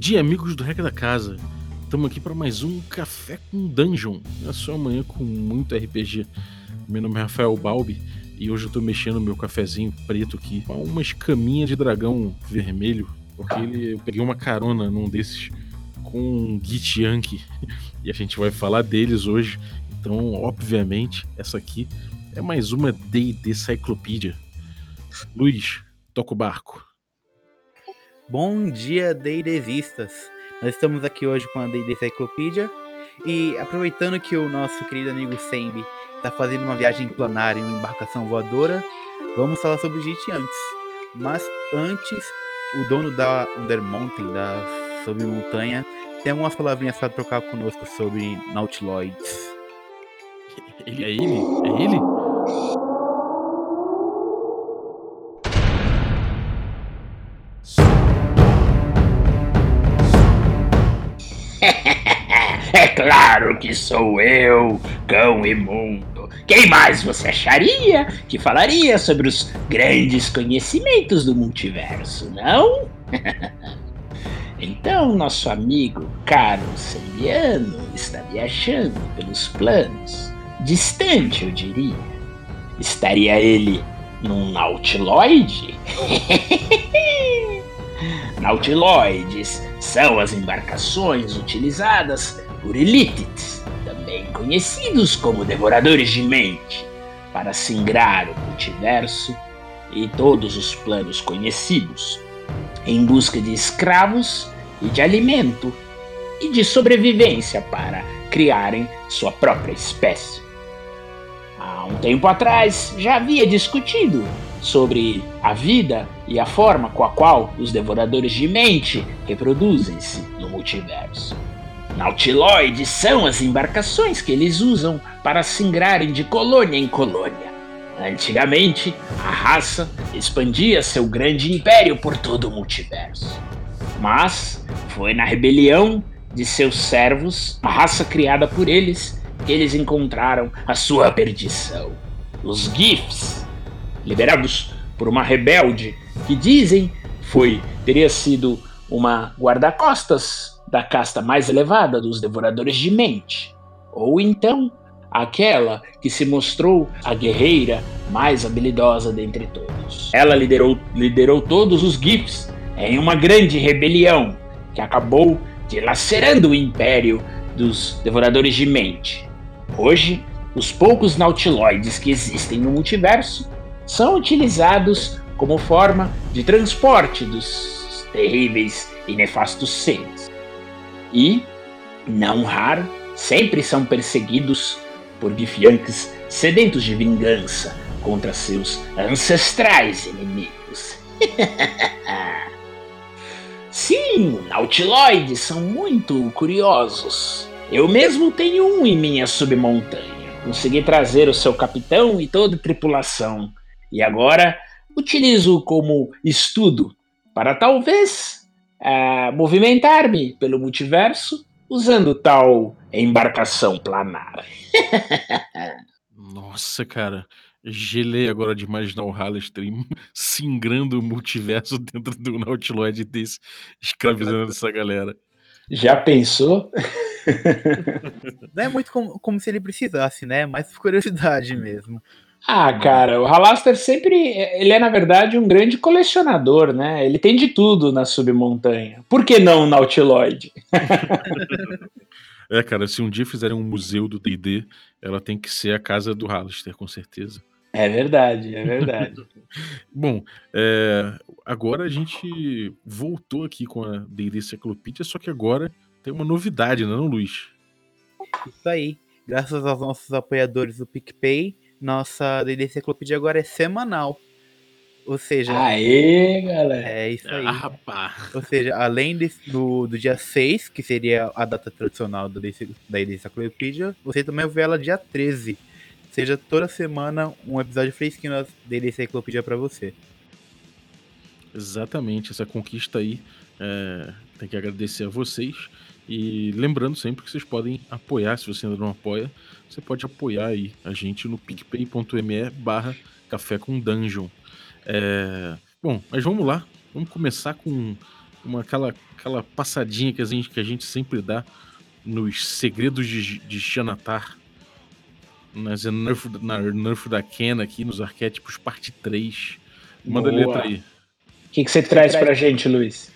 dia, amigos do Regra da Casa. Estamos aqui para mais um Café com Dungeon. É só amanhã com muito RPG. Meu nome é Rafael Balbi e hoje eu tô mexendo no meu cafezinho preto aqui com uma escaminha de dragão vermelho, porque ele, eu peguei uma carona num desses com um Git Yankee e a gente vai falar deles hoje. Então, obviamente, essa aqui é mais uma D&D Cyclopedia. Luiz, toca o barco. Bom dia, D&Dvistas! Nós estamos aqui hoje com a D&D Cyclopedia e aproveitando que o nosso querido amigo Sembi está fazendo uma viagem planar em uma embarcação voadora, vamos falar sobre o Git antes. Mas antes, o dono da Under Mountain, da Sobre Montanha, tem algumas palavrinhas para trocar conosco sobre Nautiloids. Ele é ele? É ele? É claro que sou eu, cão imundo. Quem mais você acharia que falaria sobre os grandes conhecimentos do multiverso, não? então, nosso amigo caro Sembiano está viajando pelos planos. Distante, eu diria. Estaria ele num Nautiloide? Nautiloides são as embarcações utilizadas por elites, também conhecidos como devoradores de mente, para singrar o multiverso e todos os planos conhecidos, em busca de escravos e de alimento e de sobrevivência para criarem sua própria espécie. Há um tempo atrás já havia discutido sobre a vida e a forma com a qual os devoradores de mente reproduzem-se no multiverso. Nautiloides são as embarcações que eles usam para singrarem de colônia em colônia. Antigamente, a raça expandia seu grande império por todo o multiverso. Mas foi na rebelião de seus servos, a raça criada por eles, que eles encontraram a sua perdição. Os GIFs, liderados por uma rebelde que dizem foi teria sido uma guarda-costas da casta mais elevada dos devoradores de mente, ou então aquela que se mostrou a guerreira mais habilidosa dentre todos. Ela liderou, liderou todos os GIFs em uma grande rebelião que acabou dilacerando o império dos devoradores de mente. Hoje, os poucos nautiloides que existem no multiverso são utilizados como forma de transporte dos terríveis e nefastos seres. E, não raro, sempre são perseguidos por bifianques sedentos de vingança contra seus ancestrais inimigos. Sim, nautiloides são muito curiosos. Eu mesmo tenho um em minha submontanha. Consegui trazer o seu capitão e toda a tripulação. E agora utilizo como estudo para talvez uh, movimentar-me pelo multiverso usando tal embarcação planar. Nossa, cara. Gelei agora de imaginar o Hallestream singrando o multiverso dentro do Nautiloid desse, escravizando essa galera. Já pensou? Não é muito como, como se ele precisasse, né? Mais por curiosidade mesmo. Ah, cara, o Halaster sempre. Ele é, na verdade, um grande colecionador, né? Ele tem de tudo na submontanha. Por que não o Nautiloid? é, cara, se um dia fizerem um museu do DD, ela tem que ser a casa do Halaster, com certeza. É verdade, é verdade. Bom, é, agora a gente voltou aqui com a D&D Enciclopédia, só que agora tem uma novidade, não, é Luiz? Isso aí. Graças aos nossos apoiadores do PicPay, nossa D&D Enciclopédia agora é semanal. Ou seja... Aê, galera! É isso aí. Ah, rapaz. Ou seja, além de, do, do dia 6, que seria a data tradicional da D&D Enciclopédia, você também ver ela dia 13 seja toda semana um episódio fresquinho da Enciclopédia para você. Exatamente, essa conquista aí é, tem que agradecer a vocês. E lembrando sempre que vocês podem apoiar, se você ainda não apoia, você pode apoiar aí a gente no picpay.me barra café com dungeon. É, bom, mas vamos lá, vamos começar com uma, aquela, aquela passadinha que a, gente, que a gente sempre dá nos segredos de, de Xanatar, nas Nerf, na Nerf da Kena aqui, nos arquétipos parte 3. Manda a Boa. letra aí. O que, que você traz pra gente, Luiz?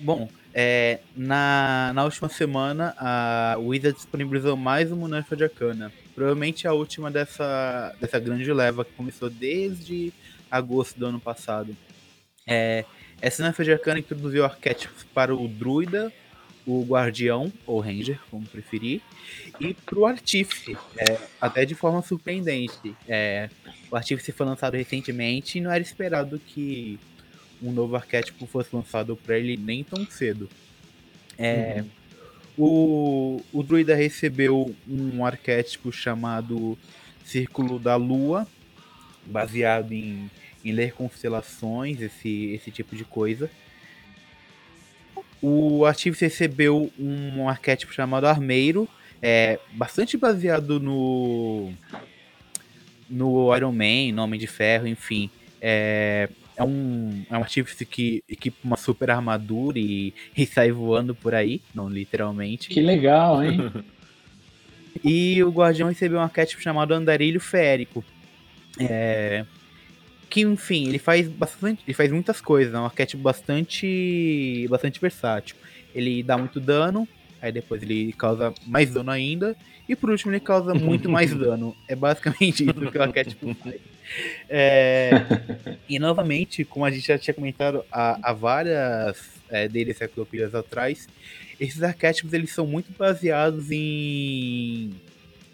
Bom, é, na, na última semana a Wizard disponibilizou mais uma Nerf de Arcana. Provavelmente a última dessa, dessa grande leva que começou desde agosto do ano passado. É, essa Nerf de Arcana introduziu arquétipos para o Druida, o Guardião, ou Ranger, como preferir, e para o Artífice, é, até de forma surpreendente. É, o Artífice foi lançado recentemente e não era esperado que um novo arquétipo fosse lançado para ele nem tão cedo. É, o, o druida recebeu um arquétipo chamado Círculo da Lua, baseado em, em ler constelações, esse, esse tipo de coisa. O Artífice recebeu um arquétipo chamado Armeiro, é, bastante baseado no no Iron Man, no Homem de Ferro, enfim. É, é um, é um artífice que equipa uma super armadura e, e sai voando por aí, não literalmente. Que legal, hein? E o Guardião recebeu um arquétipo chamado Andarilho Férico. É, que, enfim, ele faz bastante. Ele faz muitas coisas, é um arquétipo bastante. bastante versátil. Ele dá muito dano, aí depois ele causa mais dano ainda, e por último ele causa muito mais dano. É basicamente isso que o arquétipo faz. É, e novamente, como a gente já tinha comentado há, há várias é, deles enciclopedias atrás, esses arquétipos eles são muito baseados em,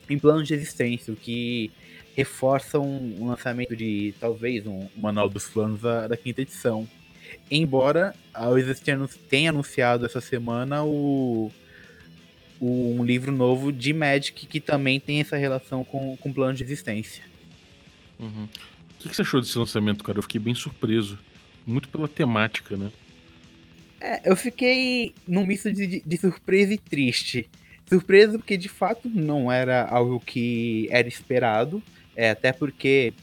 em planos de existência, o que reforçam o lançamento de talvez um, manual dos planos da, da quinta edição. Embora a Wizards tenha, anunciado essa semana o, um livro novo de Magic que também tem essa relação com, com plano de existência. Uhum. O que, que você achou desse lançamento, cara? Eu fiquei bem surpreso. Muito pela temática, né? É, eu fiquei num misto de, de surpresa e triste. Surpresa porque de fato não era algo que era esperado. É, até porque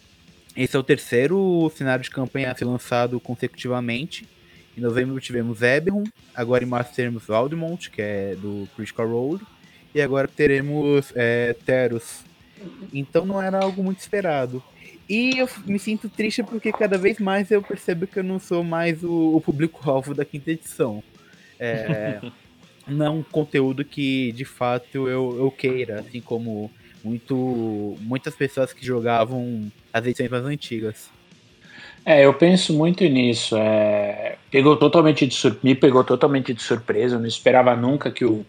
esse é o terceiro cenário de campanha a ser lançado consecutivamente. Em novembro tivemos Eberron, agora em março teremos Valdemont, que é do Critical Role, e agora teremos é, Teros. Então não era algo muito esperado. E eu me sinto triste porque cada vez mais eu percebo que eu não sou mais o, o público-alvo da quinta edição. É, não é um conteúdo que de fato eu, eu queira, assim como muito, muitas pessoas que jogavam as edições mais antigas. É, eu penso muito nisso. É, pegou totalmente de sur... me pegou totalmente de surpresa. Eu não esperava nunca que, o,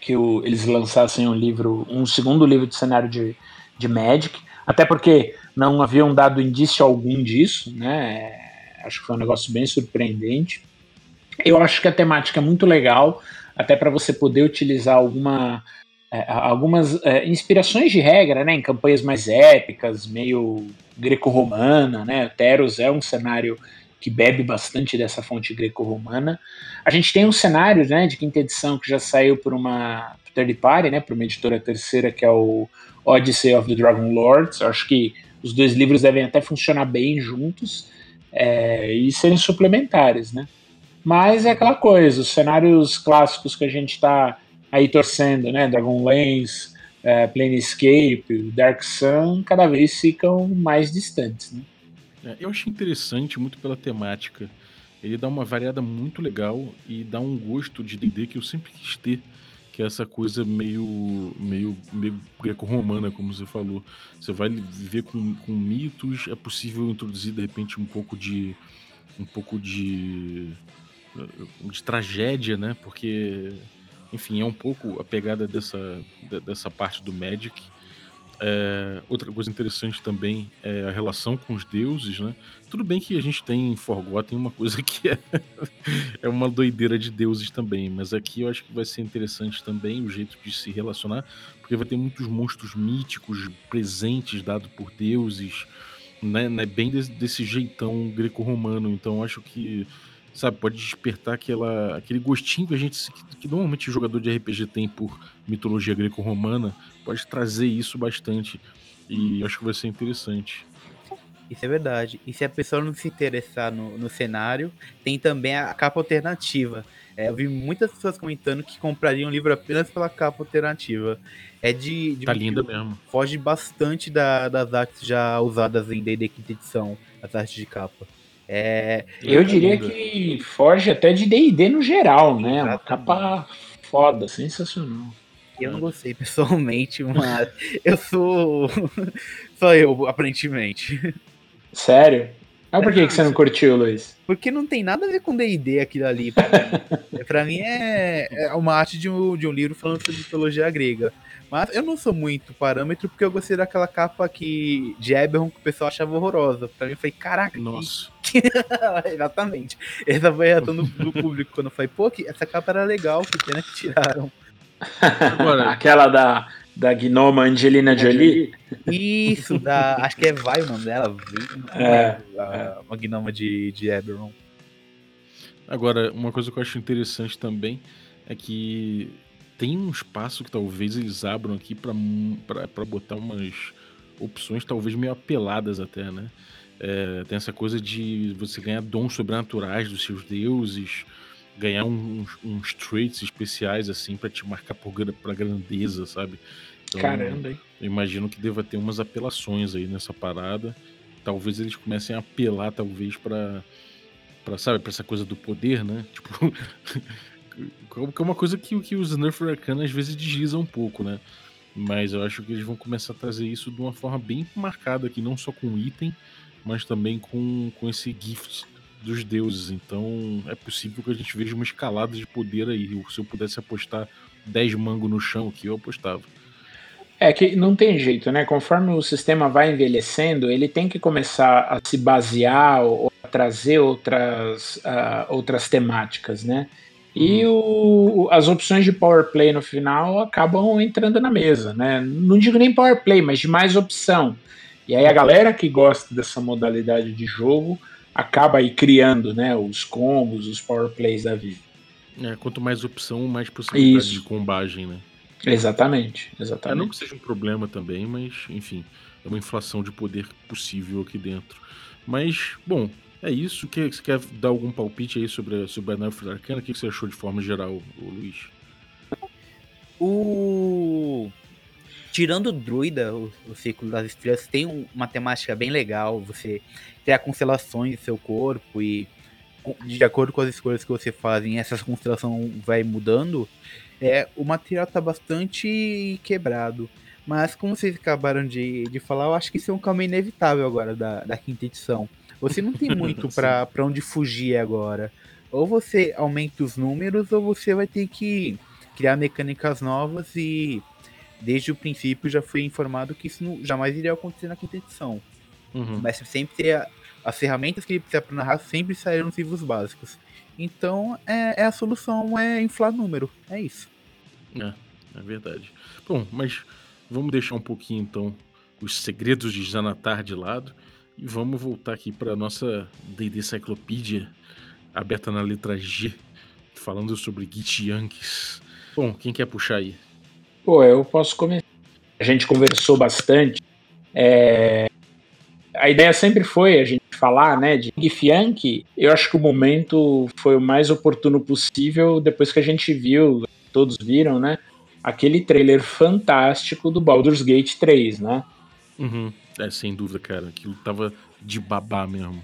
que o, eles lançassem um livro, um segundo livro de cenário de, de Magic. Até porque não haviam dado indício algum disso, né? Acho que foi um negócio bem surpreendente. Eu acho que a temática é muito legal, até para você poder utilizar alguma, é, algumas é, inspirações de regra, né? Em campanhas mais épicas, meio greco-romana, né? Teros é um cenário que bebe bastante dessa fonte greco-romana. A gente tem um cenário, né, de quinta edição que já saiu por uma third party, né, por uma editora terceira que é o Odyssey of the Dragon Lords. Eu acho que os dois livros devem até funcionar bem juntos é, e serem suplementares, né? Mas é aquela coisa, os cenários clássicos que a gente está aí torcendo, né? Dragonlance, é, Planescape, Dark Sun, cada vez ficam mais distantes, né? É, eu achei interessante muito pela temática. Ele dá uma variada muito legal e dá um gosto de D&D que eu sempre quis ter que é essa coisa meio, meio, meio greco-romana, como você falou. Você vai viver com, com mitos, é possível introduzir de repente um pouco de um pouco de de tragédia, né? Porque enfim, é um pouco a pegada dessa, dessa parte do Magic. É, outra coisa interessante também é a relação com os deuses, né? Tudo bem que a gente tem em Forgotten uma coisa que é, é uma doideira de deuses também, mas aqui eu acho que vai ser interessante também o jeito de se relacionar, porque vai ter muitos monstros míticos presentes dados por deuses, né, né, bem desse, desse jeitão greco-romano. Então acho que, sabe, pode despertar aquela, aquele gostinho que a gente, que, que normalmente o jogador de RPG tem por mitologia greco-romana, pode trazer isso bastante. E acho que vai ser interessante. Isso é verdade. E se a pessoa não se interessar no, no cenário, tem também a capa alternativa. É, eu vi muitas pessoas comentando que comprariam o livro apenas pela capa alternativa. É de. de Tá linda mesmo. Foge bastante da, das artes já usadas em D&D quinta edição, as artes de capa. É, Eu diria que foge até de D&D no geral, né? Uma capa foda, sensacional. Eu não gostei pessoalmente, mas eu sou. Só eu, aparentemente. Sério? Mas por que, que você não curtiu, Luiz? Porque não tem nada a ver com D&D aquilo ali. Pra mim, pra mim é, é uma arte de um, de um livro falando sobre mitologia grega. Mas eu não sou muito parâmetro porque eu gostei daquela capa que, de Eberron que o pessoal achava horrorosa. Pra mim eu falei, caraca, que- Nossa. exatamente. Essa foi a reação do, do público quando eu falei, pô, que essa capa era legal, que pena que tiraram. Agora- Aquela da, da gnoma Angelina Jolie? Isso, da. Acho que é Vai o nome dela. É, a, uma gnoma de, de Eberron. Agora, uma coisa que eu acho interessante também é que tem um espaço que talvez eles abram aqui pra botar umas opções talvez meio apeladas até, né? É, tem essa coisa de você ganhar dons sobrenaturais dos seus deuses, ganhar uns, uns traits especiais assim pra te marcar por pra grandeza, sabe? Então, Caramba, hein? eu imagino que deva ter umas apelações aí nessa parada. Talvez eles comecem a apelar, talvez, pra, pra sabe, pra essa coisa do poder, né? Tipo, que é uma coisa que, que os Nerf Arcana às vezes deslizam um pouco, né? Mas eu acho que eles vão começar a trazer isso de uma forma bem marcada aqui, não só com item, mas também com, com esse gift dos deuses. Então é possível que a gente veja uma escalada de poder aí. Se eu pudesse apostar 10 mangos no chão aqui, eu apostava. É que não tem jeito, né? Conforme o sistema vai envelhecendo, ele tem que começar a se basear ou a trazer outras, ah, outras temáticas, né? E o- as opções de power play no final acabam entrando na mesa, né? Não digo nem power play, mas de mais opção. E aí a galera que gosta dessa modalidade de jogo acaba aí criando, né? Os combos, os power plays da vida. É, quanto mais opção, mais possibilidade Isso. de combagem, né? Exatamente, É, não exatamente. que seja um problema também, mas, enfim, é uma inflação de poder possível aqui dentro. Mas, bom, é isso. Quer, você quer dar algum palpite aí sobre, a- sobre a Nerf Arcana? O que que você achou de forma geral, Luiz? O. Tirando o druida, o, o ciclo das estrelas, tem um- uma temática bem legal. Você criar constelações do seu corpo e de acordo com as escolhas que você faz, essa constelação vai mudando. É, o material tá bastante quebrado. Mas como vocês acabaram de, de falar, eu acho que isso é um caminho inevitável agora da, da quinta edição. Você não tem muito pra onde fugir agora. Ou você aumenta os números, ou você vai ter que criar mecânicas novas e desde o princípio já foi informado que isso não- jamais iria acontecer na quinta edição. Uhum. Mas sempre teria as ferramentas que ele precisa para narrar sempre saíram nos livros básicos. Então é, é a solução é inflar número. É isso. É verdade. Bom, mas vamos deixar um pouquinho então os segredos de Xanatar de lado e vamos voltar aqui para nossa D&D Cyclopedia aberta na letra G, falando sobre Git Yankees. Bom, quem quer puxar aí? Pô, eu posso começar. A gente conversou bastante. é, A ideia sempre foi a gente falar, né, de Yankee. Eu acho que o momento foi o mais oportuno possível depois que a gente viu, todos viram, né, aquele trailer fantástico do Baldur's Gate 3, né? Uhum. É, sem dúvida, cara. Aquilo tava de babá mesmo.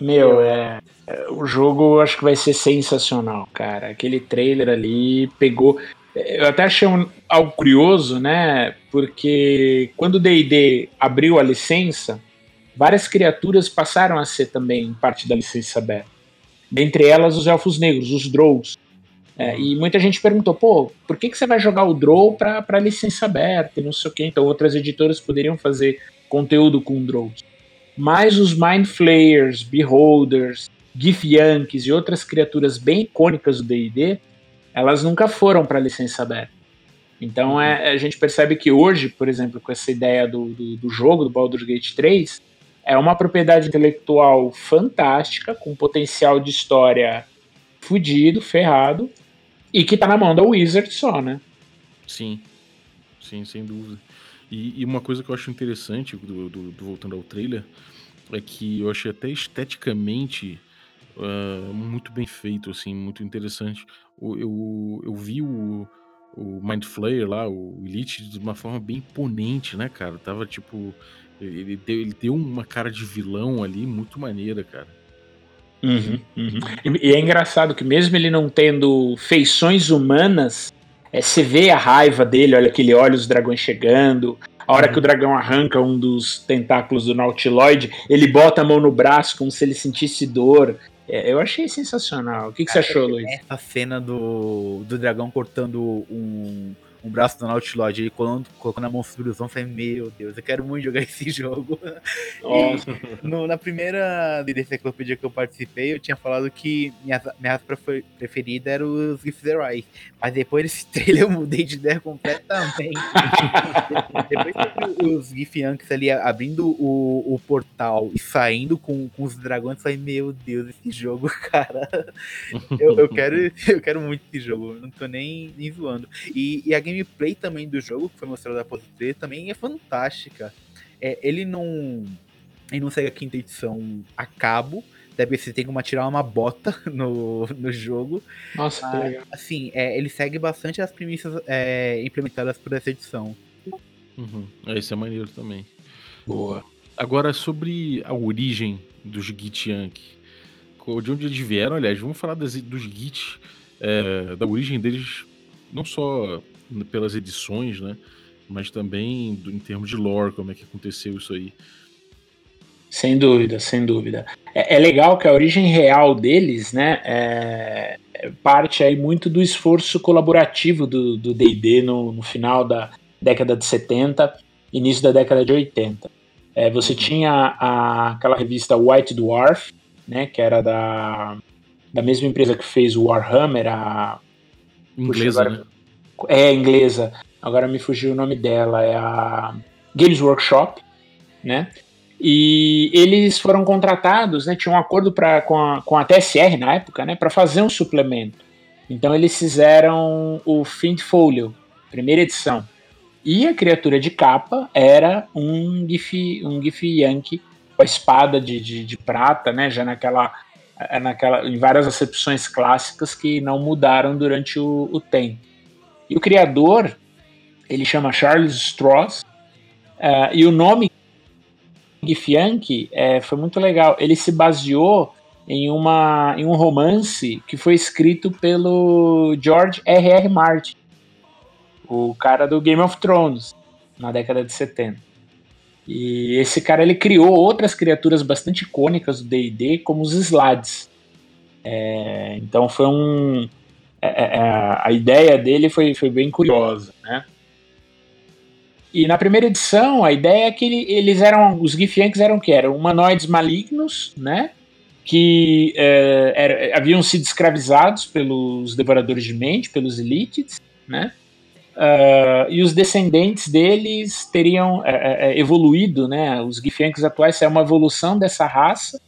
Meu, é, é, o jogo acho que vai ser sensacional, cara. Aquele trailer ali pegou. Eu até achei um- algo curioso, né? Porque quando o D&D abriu a licença, várias criaturas passaram a ser também parte da licença aberta. Dentre elas os elfos negros, os Drows. É, e muita gente perguntou, pô, por que, que você vai jogar o Drow pra licença aberta e não sei o quê? Então outras editoras poderiam fazer conteúdo com Drows. Mas os Mind Flayers, Beholders, Gif Yankees e outras criaturas bem icônicas do D&D, elas nunca foram para licença aberta. Então é, a gente percebe que hoje, por exemplo, com essa ideia do, do, do jogo, do Baldur's Gate 3, é uma propriedade intelectual fantástica, com potencial de história fudido, ferrado, e que tá na mão da Wizard só, né? Sim, sim, sem dúvida. E, e uma coisa que eu acho interessante, do, do, do, voltando ao trailer, é que eu achei até esteticamente uh, muito bem feito, assim, muito interessante. Eu, eu, vi o, o Mind Flayer lá, o Elite, de uma forma bem imponente, né, cara? Tava tipo. Ele deu, ele deu uma cara de vilão ali muito maneira, cara. Uhum, uhum. E, e, é engraçado que mesmo ele não tendo feições humanas, é, você vê a raiva dele, olha que ele olha os dragões chegando. A hora uhum. que o dragão arranca um dos tentáculos do Nautiloid, ele bota a mão no braço como se ele sentisse dor. É, eu achei sensacional. O que, que você achou, Luiz? Essa cena do, do dragão cortando um, um braço do Nautilus, ele colocando, colocando a mão sobre ombros, falei, meu Deus, eu quero muito jogar esse jogo. No, na primeira enciclopédia que eu participei, eu tinha falado que minha, minha raça preferida era os Giftherai, mas depois desse trailer eu mudei de ideia completamente. depois que os Gifyanks ali abrindo o, o portal e saindo com, com os dragões, eu falei, meu Deus, esse jogo, cara, eu, eu, quero, eu quero muito esse jogo, não tô nem, nem zoando. E, e a gameplay também do jogo, que foi mostrada da Post também é fantástica. É, ele não. Ele não segue a quinta edição a cabo. Deve ser tem como tirar uma bota no, no jogo. Nossa, Mas, legal. Assim, é, ele segue bastante as premissas é, implementadas por essa edição. Uhum. É, isso é maneiro também. Boa. Agora, sobre a origem dos Git Yankee. De onde eles vieram, aliás, vamos falar das, dos Git, é, da origem deles, não só pelas edições, né? Mas também do, em termos de lore, como é que aconteceu isso aí. Sem dúvida, sem dúvida. É, é legal que a origem real deles, né, é, é parte aí muito do esforço colaborativo do D&D no, no, final da década de 70, início da década de 80. É, você tinha a, aquela revista White Dwarf, né, que era da, da mesma empresa que fez o Warhammer, a... Inglesa, Puxa, agora, né? É inglesa, agora me fugiu o nome dela, é a Games Workshop, né? E eles foram contratados, né? Tinha um acordo pra, com, a, com a TSR na época, né? Para fazer um suplemento. Então eles fizeram o Fiend Folio, primeira edição. E a criatura de capa era um Gif, um Gif Yankee com a espada de, de, de prata, né? Já naquela, naquela, em várias acepções clássicas que não mudaram durante o, o tempo. E o criador, ele chama Charles Stross, uh, e o nome Gifyank é, foi muito legal. Ele se baseou em, uma, em um romance que foi escrito pelo George R.R. R. Martin, o cara do Game of Thrones, na década de 70. E esse cara ele criou outras criaturas bastante icônicas do D&D, como os Slades. É, então foi um, é, é, é, a ideia dele foi, foi bem curiosa, né? E na primeira edição, a ideia é que eles eram, os Githyanks eram que eram humanoides malignos, né? Que é, era, haviam sido escravizados pelos devoradores de mente, pelos elites, né? Uh, e os descendentes deles teriam é, evoluído, né? Os Githyanks atuais é uma evolução dessa raça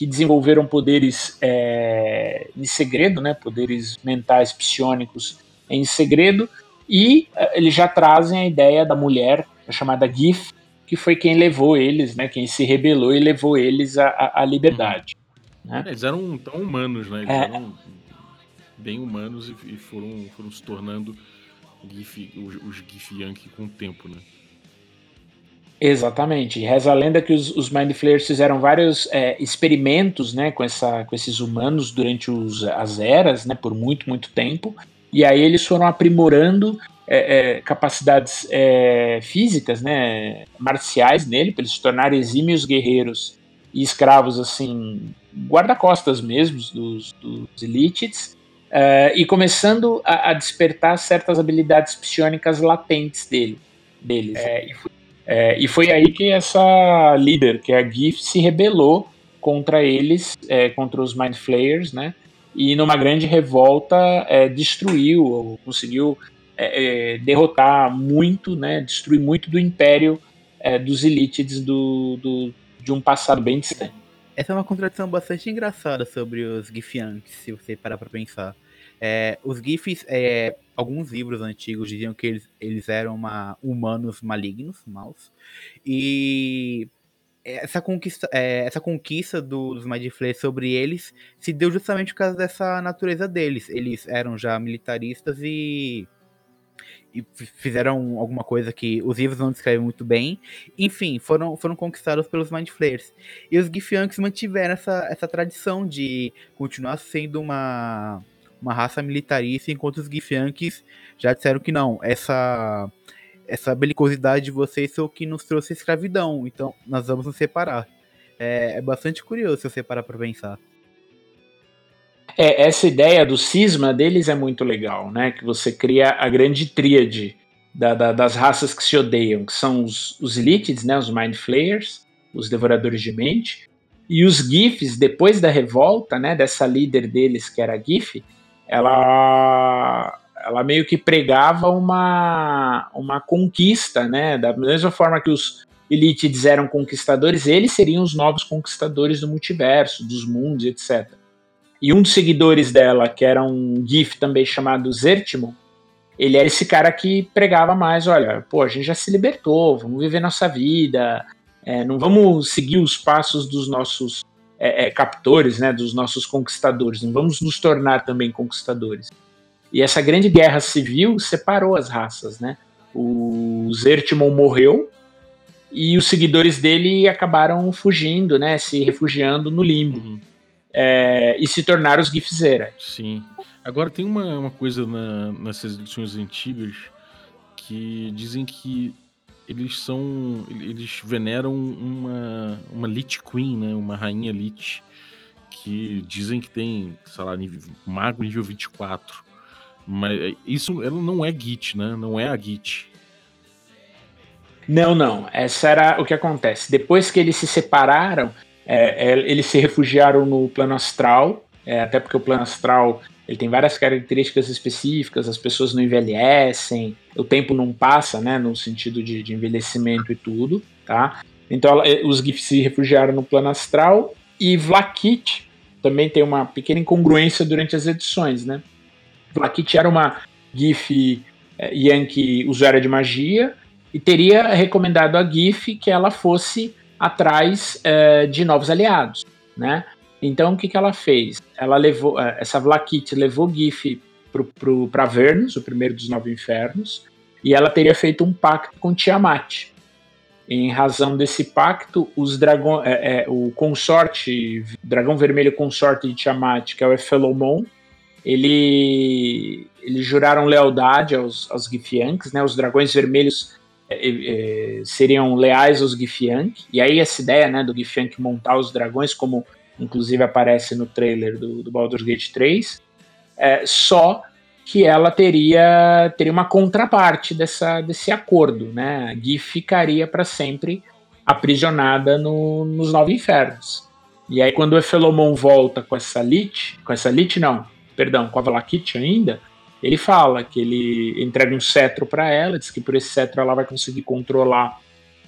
que desenvolveram poderes é, em segredo, né, poderes mentais psionicos em segredo, e é, eles já trazem a ideia da mulher, a chamada Gif, que foi quem levou eles, né, quem se rebelou e levou eles à, à liberdade. Uhum. Né? Eles eram tão humanos, né? Eles é. eram bem humanos e, foram, foram se tornando GIF, os, os GIF Yankee com o tempo, né? Exatamente. Reza a lenda que os, os Mind Flayers fizeram vários é, experimentos né, com, essa, com esses humanos durante os, as eras, né, por muito, muito tempo. E aí eles foram aprimorando é, é, capacidades é, físicas, né, marciais nele, para eles se tornarem exímios guerreiros e escravos, assim, guarda-costas mesmo dos, dos elites. É, e começando a, a, despertar certas habilidades psionicas latentes dele, deles. É, e foi é, e foi aí que essa líder, que é a GIF, se rebelou contra eles, é, contra os Mind Flayers, né? E numa grande revolta é, destruiu, conseguiu é, é, derrotar muito, né? Destruir muito do império é, dos elites do, do, de um passado bem distante. Essa é uma contradição bastante engraçada sobre os Githyanks, se você parar pra pensar. É, os GIFs, é, alguns livros antigos diziam que eles, eles eram uma, humanos malignos, maus, e essa conquista, é, essa conquista do, dos Mind Flayers sobre eles se deu justamente por causa dessa natureza deles. Eles eram já militaristas e, e fizeram alguma coisa que os livros não descrevem muito bem. Enfim, foram, foram conquistados pelos Mind Flayers. E os Githyanks mantiveram essa, essa tradição de continuar sendo uma, uma raça militarista, enquanto os Githyanks já disseram que não. Essa essa belicosidade de vocês foi o que nos trouxe a escravidão, então nós vamos nos separar. É, é bastante curioso se você parar para pensar. É, essa ideia do cisma deles é muito legal, né? Que você cria a grande tríade da, da, das raças que se odeiam, que são os, os Elitids, né? Os Mind Flayers, os Devoradores de Mente, e os GIFs, depois da revolta, né? Dessa líder deles, que era a GIF, ela ela meio que pregava uma, uma conquista, né? Da mesma forma que os Elitids eram conquistadores, eles seriam os novos conquistadores do multiverso, dos mundos, etc. E um dos seguidores dela, que era um GIF também chamado Zertimon, ele era esse cara que pregava mais, olha, pô, a gente já se libertou, vamos viver nossa vida, é, não vamos seguir os passos dos nossos é, é, captores, né, dos nossos conquistadores, não vamos nos tornar também conquistadores. E essa grande guerra civil separou as raças, né? O Zertimon morreu e os seguidores dele acabaram fugindo, né? Se refugiando no limbo. Uhum. É, e se tornaram os Gifzera. Sim. Agora tem uma, uma coisa na, nessas edições antigas que dizem que eles são. Eles veneram uma, uma Lich Queen, né? Uma rainha Lich. Que dizem que tem, sei lá, nível, mago nível 24. Mas isso ela não é Git, né? Não é a Git. Não, não. Essa era o que acontece. Depois que eles se separaram, é, é, eles se refugiaram no plano astral, é, até porque o plano astral ele tem várias características específicas, as pessoas não envelhecem, o tempo não passa, né, no sentido de, de envelhecimento e tudo, tá? Então ela, é, os GIFs se refugiaram no plano astral e Vlakit também tem uma pequena incongruência durante as edições, né? Vlakit era uma GIF é, Yankee usuária de magia e teria recomendado a GIF que ela fosse atrás é, de novos aliados, né? Então o que, que ela fez? Ela levou é, essa Vlakit levou GIF para Vernus, o primeiro dos nove infernos, e ela teria feito um pacto com Tiamat. Em razão desse pacto, os dragão, é, é, o consorte, dragão vermelho consorte de Tiamat, que é o Ephelomon, ele, eles juraram lealdade aos, aos Githyanks, né? Os dragões vermelhos é, seriam leais aos Githyank. E aí essa ideia, né, do Githyank montar os dragões, como inclusive aparece no trailer do, do Baldur's Gate 3, é, só que ela teria, teria uma contraparte dessa, desse acordo, né? A Gith ficaria para sempre aprisionada no, nos Nove Infernos. E aí quando o Ephelomon volta com essa Lich, com essa Lich não, perdão, com a Valakit ainda, ele fala que ele entrega um cetro para ela, diz que por esse cetro ela vai conseguir controlar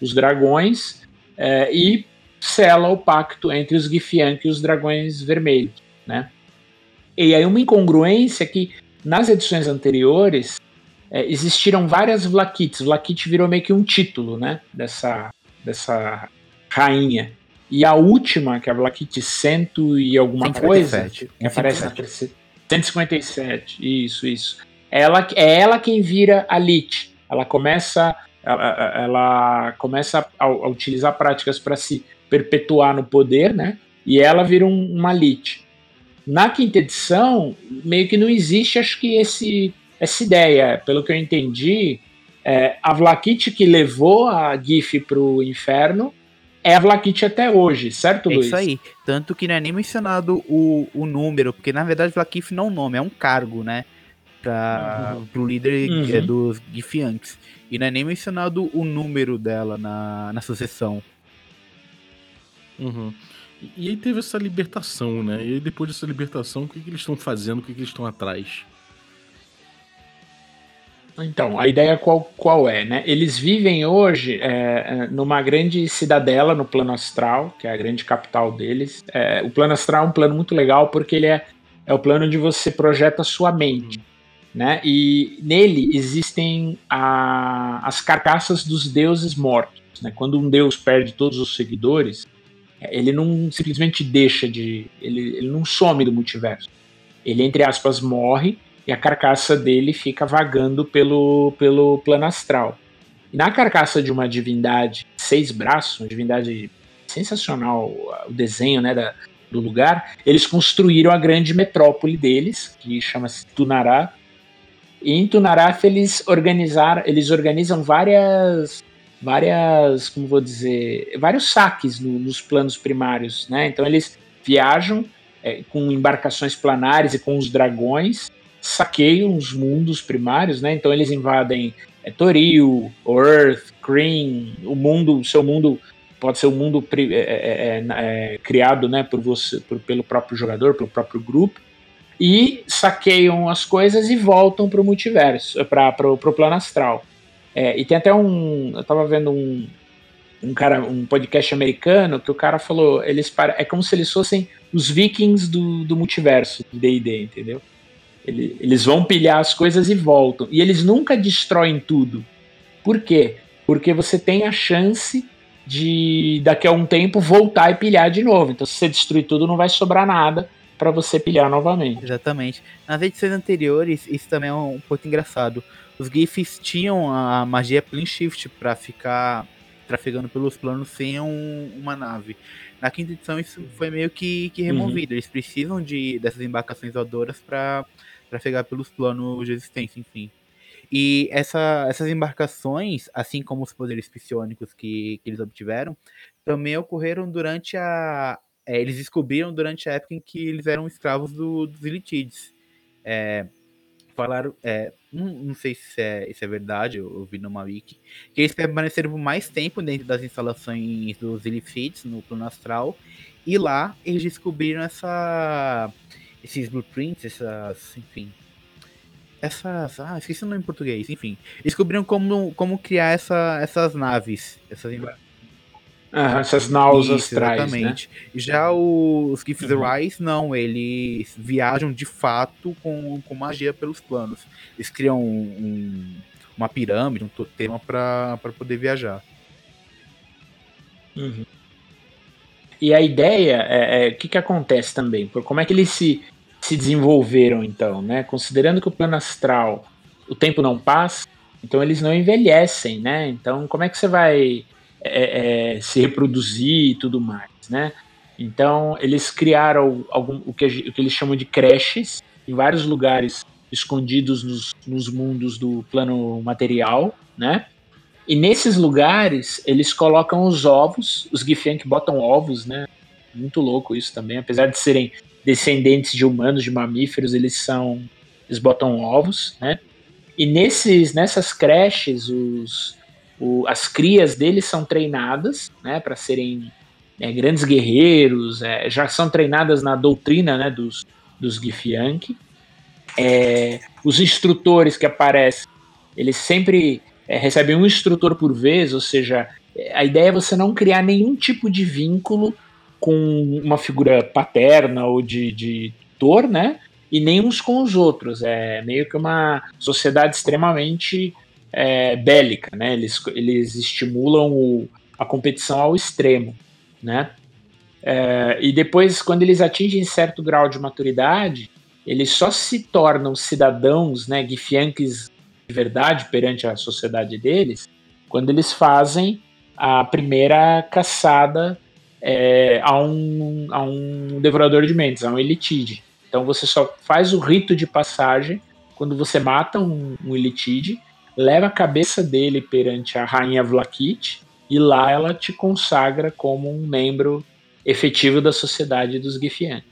os dragões é, e sela o pacto entre os Githyank e os dragões vermelhos, né? E aí uma incongruência que nas edições anteriores é, existiram várias Vlakits. Vlakit virou meio que um título, né? Dessa, dessa rainha. E a última, que é a Vlakit cento e alguma 157. coisa, que aparece na terceira 157, isso, isso. Ela, é ela quem vira a Lich. Ela começa, ela, ela começa a, a, utilizar práticas para se perpetuar no poder, né? E ela vira um, uma Lich. Na quinta edição, meio que não existe, acho que esse, essa ideia. Pelo que eu entendi, é, a Vlakit que levou a GIF pro inferno é a Vlakit até hoje, certo, Luiz? É isso aí. Tanto que não é nem mencionado o, o número, porque na verdade Vlakif não é um nome, é um cargo, né? Pra, uhum. Pro líder uhum. é, dos Gifiantes. E não é nem mencionado o número dela na, na sucessão. Uhum. E, aí teve essa libertação, né? E aí depois dessa libertação, o que, que eles estão fazendo? O que, que eles estão atrás? Então, a ideia qual, qual é, né? Eles vivem hoje é, numa grande cidadela no plano astral, que é a grande capital deles. É, o plano astral é um plano muito legal porque ele é, é o plano onde você projeta sua mente. Né? E nele existem a, as carcaças dos deuses mortos. Né? Quando um deus perde todos os seguidores, ele não simplesmente deixa de. Ele, ele não some do multiverso. Ele, entre aspas, morre e a carcaça dele fica vagando pelo, pelo plano astral. E na carcaça de uma divindade seis braços, uma divindade sensacional, o desenho né, da, do lugar, eles construíram a grande metrópole deles, que chama-se Tunará. E em Tunará eles organizaram, eles organizam várias várias, como vou dizer, vários saques no, nos planos primários, né? Então eles viajam é, com embarcações planares e com os dragões saqueiam os mundos primários, né? Então eles invadem é, Toril, Earth, Kryn, o mundo, o seu mundo pode ser um mundo é é, é, é, criado, né, por você, por, pelo próprio jogador, pelo próprio grupo, e saqueiam as coisas e voltam para o multiverso, para o plano astral. É, e tem até um, eu estava vendo um, um cara, um podcast americano que o cara falou, eles é como se eles fossem os vikings do, do multiverso de D&D, entendeu? Ele, eles vão pilhar as coisas e voltam. E eles nunca destroem tudo. Por quê? Porque você tem a chance de daqui a um tempo voltar e pilhar de novo. Então, se você destruir tudo, não vai sobrar nada para você pilhar novamente. Exatamente. Nas edições anteriores, isso também é um pouco engraçado. Os GIFs tinham a magia Plane Shift para ficar trafegando pelos planos sem um, uma nave. Na quinta edição isso foi meio que, que removido. Uhum. Eles precisam de dessas embarcações voadoras para trafegar pelos planos de existência, enfim. E essa, essas embarcações, assim como os poderes psionicos que, que eles obtiveram, também ocorreram durante a. É, eles descobriram durante a época em que eles eram escravos do, dos Elitides. É, falaram. É, não, não, sei se é, é verdade, eu, eu vi numa wiki. Que eles permaneceram por mais tempo dentro das instalações dos Elitides no plano astral. E lá eles descobriram essa esses blueprints, essas, enfim, essas, ah, esqueci o nome em português, enfim, descobriram como, como criar essa, essas naves, essas ah, essas naus astrais, né? exatamente. Né? Já os Gifts uhum. Rise, não, eles viajam de fato com, com magia pelos planos. Eles criam um, um, uma pirâmide, um totema para poder viajar. Uhum. E a ideia é, é o que, que acontece também? Por como é que eles se se desenvolveram então, né? Considerando que o plano astral, o tempo não passa, então eles não envelhecem, né? Então como é que você vai é, é, se reproduzir e tudo mais, né? Então eles criaram algum, o, que, o que eles chamam de creches em vários lugares escondidos nos, nos mundos do plano material, né? E nesses lugares eles colocam os ovos, os Githyank botam ovos, né? Muito louco isso também, apesar de serem descendentes de humanos, de mamíferos, eles são. Eles botam ovos, né? E nesses, nessas creches, os, o, as crias deles são treinadas, né, para serem né, grandes guerreiros, é, já são treinadas na doutrina, né, dos, dos Githyanki. É, os instrutores que aparecem, eles sempre é, recebem um instrutor por vez, ou seja, a ideia é você não criar nenhum tipo de vínculo com uma figura paterna ou de, de tutor, né? E nem uns com os outros. É meio que uma sociedade extremamente é, bélica, né? Eles, eles estimulam o, a competição ao extremo, né? É, e depois, quando eles atingem certo grau de maturidade, eles só se tornam cidadãos, né, Githyanks de verdade perante a sociedade deles, quando eles fazem a primeira caçada é, a, um, a um devorador de mentes, a um elitide. Então você só faz o rito de passagem quando você mata um, um elitide, leva a cabeça dele perante a rainha Vlakit e lá ela te consagra como um membro efetivo da sociedade dos Gifian.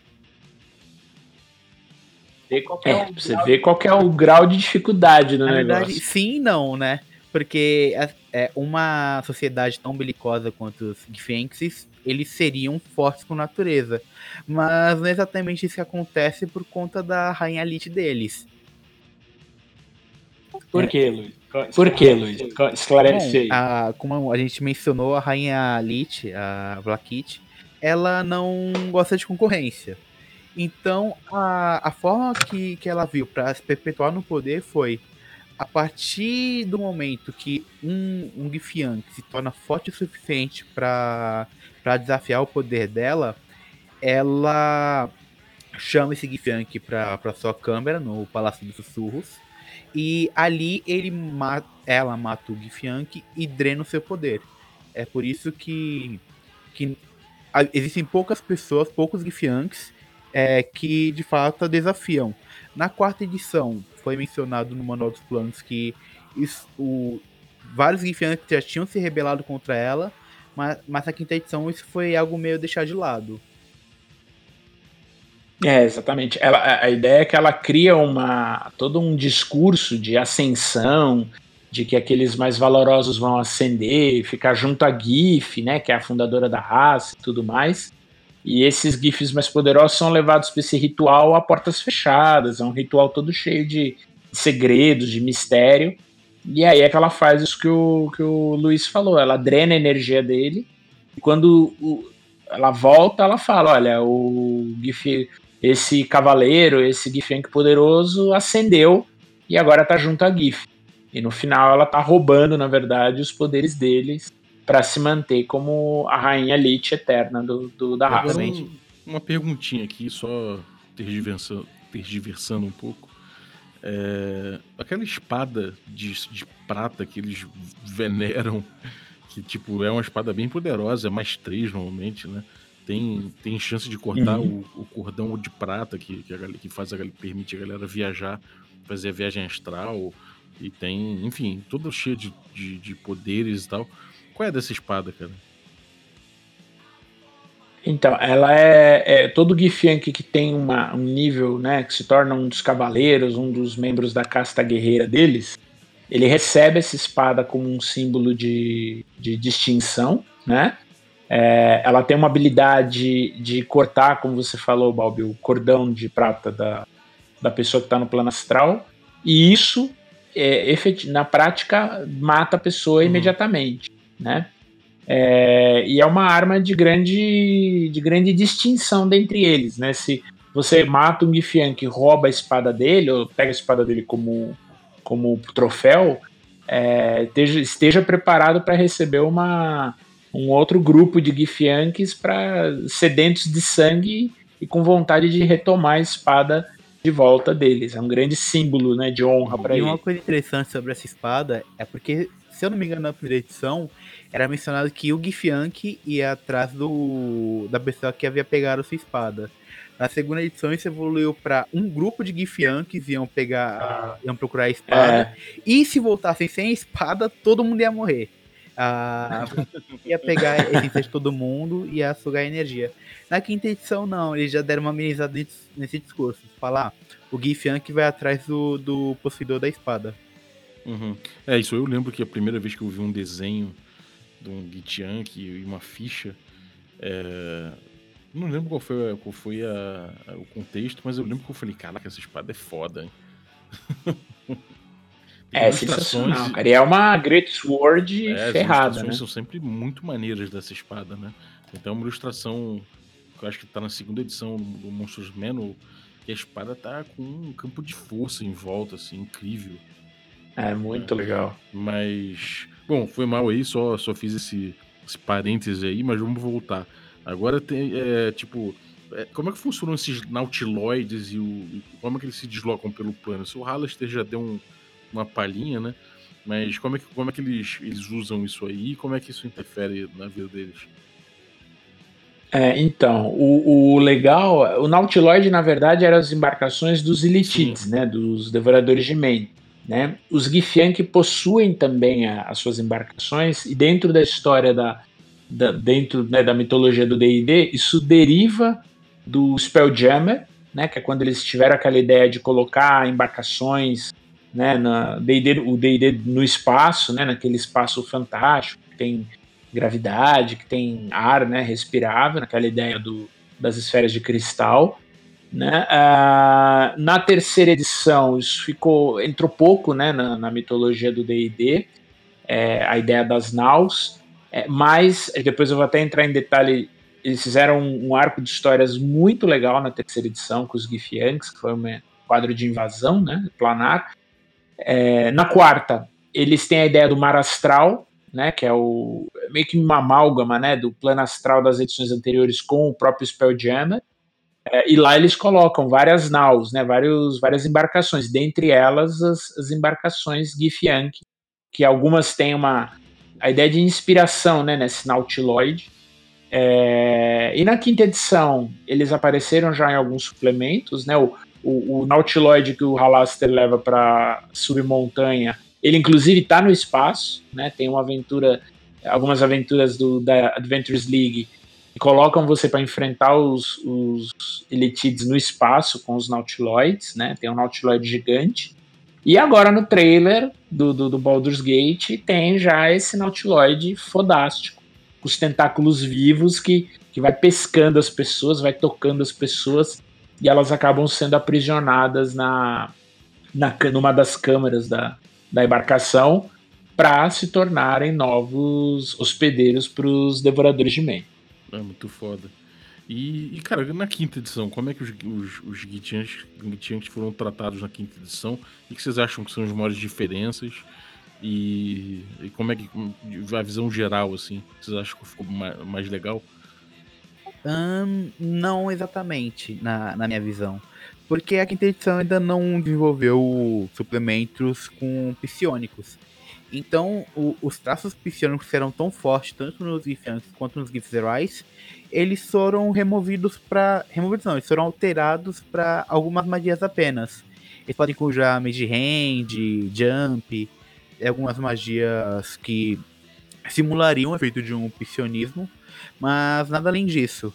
É, é você vê qual é o grau de dificuldade no Na negócio. Verdade, sim e não, né? Porque é, é, uma sociedade tão belicosa quanto os Gifenxes eles seriam fortes por natureza. Mas não é exatamente isso que acontece por conta da rainha elite deles. Por que, Luiz? Por que, Luiz? Esclarece aí. A, como a gente mencionou, a rainha Lich, a Blackit, ela não gosta de concorrência. Então, a, a forma que, que ela viu para se perpetuar no poder foi a partir do momento que um, um Gifian se torna forte o suficiente para desafiar o poder dela, ela chama esse Githyank pra, pra sua câmera no Palácio dos Sussurros. E ali ele ela mata o Githyank e drena o seu poder. É por isso que, que existem poucas pessoas, poucos Githyanks é, que de fato desafiam. Na quarta edição foi mencionado no Manual dos Planos que isso, o, vários Githyanks já tinham se rebelado contra ela, mas, mas na quinta edição isso foi algo meio deixado de lado. É, exatamente. Ela, a ideia é que ela cria uma todo um discurso de ascensão, de que aqueles mais valorosos vão ascender, ficar junto a GIF, né, que é a fundadora da raça e tudo mais. E esses GIFs mais poderosos são levados para esse ritual a portas fechadas, é um ritual todo cheio de segredos, de mistério. E aí é que ela faz isso que o, que o Luiz falou, ela drena a energia dele. E quando o, ela volta, ela fala: olha, o GIF esse cavaleiro, esse Githyank poderoso, ascendeu e agora tá junto a Gif. E no final ela tá roubando, na verdade, os poderes deles para se manter como a rainha Lich eterna do, do da raça. Um, uma perguntinha aqui, só tergiversando, tergiversando um pouco. É, aquela espada de, de prata que eles veneram, que tipo é uma espada bem poderosa, é mais três normalmente, né? Tem, tem chance de cortar uhum. o, o, cordão de prata que, que, a, que faz a, permite a galera viajar, fazer a viagem astral. E tem, enfim, toda cheia de, de, de poderes e tal. Qual é dessa espada, cara? Então, ela é, é todo Githyank que tem uma, um nível, né, que se torna um dos cavaleiros, um dos membros da casta guerreira deles, ele recebe essa espada como um símbolo de, de distinção, né? É, ela tem uma habilidade de cortar, como você falou, Balbi, o cordão de prata da, da pessoa que está no plano astral. E isso, é, na prática, mata a pessoa uhum. imediatamente. Né? É, e é uma arma de grande, de grande distinção dentre eles. Né? Se você mata um Gifian que rouba a espada dele, ou pega a espada dele como, como troféu, é, esteja, esteja preparado para receber uma um outro grupo de Githyanks para sedentos de sangue e com vontade de retomar a espada de volta deles. É um grande símbolo né, de honra para eles. E uma coisa interessante sobre essa espada é porque, se eu não me engano, na primeira edição, era mencionado que o Githyank ia atrás do da pessoa que havia pegado a sua espada. Na segunda edição, isso evoluiu para um grupo de Githyanks iam pegar, iam procurar a espada. É. E se voltassem sem a espada, todo mundo ia morrer. Ah, ia pegar a essência de todo mundo e ia sugar energia. Na quinta edição, não, eles já deram uma amenizada nesse discurso. Falar, ah, o Gifian que vai atrás do, do possuidor da espada. Uhum. É, isso eu lembro que a primeira vez que eu vi um desenho de um Gitian e uma ficha. É... Não lembro qual foi, qual foi a, a, o contexto, mas eu lembro que eu falei, caraca, essa espada é foda, hein? É sensacional, cara. E é uma Great Sword é, ferrada, as né? são sempre muito maneiras dessa espada, né? Então, uma ilustração que eu acho que tá na segunda edição do Monstros Manual, que a espada tá com um campo de força em volta, assim, incrível. É, muito é. legal. Mas, bom, foi mal aí, só, só fiz esse, esse parêntese aí, mas vamos voltar. Agora tem, é, tipo, é, como é que funcionam esses nautiloides e, o, e como é que eles se deslocam pelo plano? Se o Halaster já deu um uma palhinha, né? Mas como é que, como é que eles, eles usam isso aí e como é que isso interfere na vida deles? É, então, o, o, legal, o Nautiloid, na verdade, eram as embarcações dos Elitites, né, dos Devoradores de Mente. Né? Os Githyank possuem também a, as suas embarcações, e dentro da história da, da dentro né, da mitologia do D&D, isso deriva do Spelljammer, né, que é quando eles tiveram aquela ideia de colocar embarcações né, na D&D, o D&D no espaço, né, naquele espaço fantástico, que tem gravidade, que tem ar, né, respirável, naquela ideia do, das esferas de cristal. Né? Uh, na terceira edição, isso ficou entrou pouco né, na, na mitologia do D&D, é, a ideia das naus, é, mas depois eu vou até entrar em detalhe. Eles fizeram um, um arco de histórias muito legal na terceira edição com os Githyanks, que foi um quadro de invasão, né, planar. É, na quarta, eles têm a ideia do mar astral, né, que é o meio que uma amálgama, né, do plano astral das edições anteriores com o próprio Spelljammer. É, e lá eles colocam várias naus, né, vários, várias embarcações, dentre elas as, as embarcações Githyank, que algumas têm uma a ideia de inspiração, né, nesse Nautiloid. É, e na quinta edição eles apareceram já em alguns suplementos, né, o, o, o que o Halaster leva para submontanha ele, inclusive, está no espaço, né? Tem uma aventura, algumas aventuras do, da Adventures League que colocam você para enfrentar os, os no espaço com os Nautiloids, né? Tem um Nautiloid gigante. E agora no trailer do, do, do Baldur's Gate tem já esse Nautiloid fodástico, com os tentáculos vivos que, que vai pescando as pessoas, vai tocando as pessoas e elas acabam sendo aprisionadas na, na numa das câmaras da, da embarcação para se tornarem novos hospedeiros para os devoradores de mente. É muito foda. E, e, cara, na quinta edição, como é que os, os, os Gitiantes foram tratados na quinta edição? O que vocês acham que são as maiores diferenças? E, e como é que. A visão geral, assim, vocês acham que ficou mais legal? Um, não exatamente, na, na minha visão. Porque a quinta edição ainda não desenvolveu suplementos com psionicos. Então, o, os traços psionicos serão tão fortes, tanto nos Gifs quanto nos Gifs Heróis, eles foram removidos para. Removidos não, eles foram alterados para algumas magias apenas. Eles podem conjurar Mage Hand, Jump, algumas magias que simulariam o efeito de um psionismo, mas nada além disso.